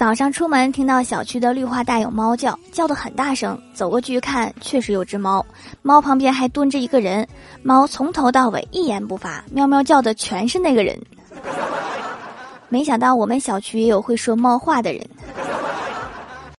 早上出门听到小区的绿化带有猫叫，叫得很大声。走过去一看，确实有只猫，猫旁边还蹲着一个人。猫从头到尾一言不发，喵喵叫的全是那个人。没想到我们小区也有会说猫话的人。